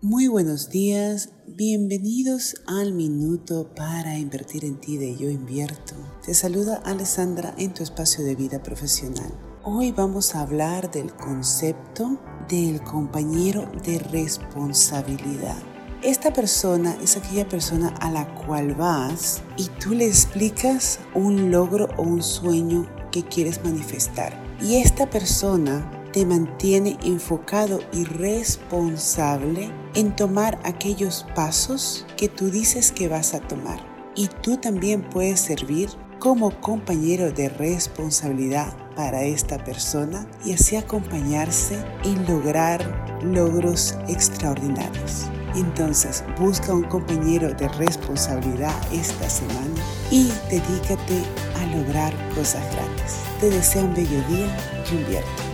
Muy buenos días, bienvenidos al minuto para invertir en ti de Yo Invierto. Te saluda Alessandra en tu espacio de vida profesional. Hoy vamos a hablar del concepto del compañero de responsabilidad. Esta persona es aquella persona a la cual vas y tú le explicas un logro o un sueño que quieres manifestar. Y esta persona te mantiene enfocado y responsable en tomar aquellos pasos que tú dices que vas a tomar. Y tú también puedes servir como compañero de responsabilidad para esta persona y así acompañarse en lograr logros extraordinarios. Entonces, busca un compañero de responsabilidad esta semana y dedícate a lograr cosas grandes. Te deseo un bello día y invierto.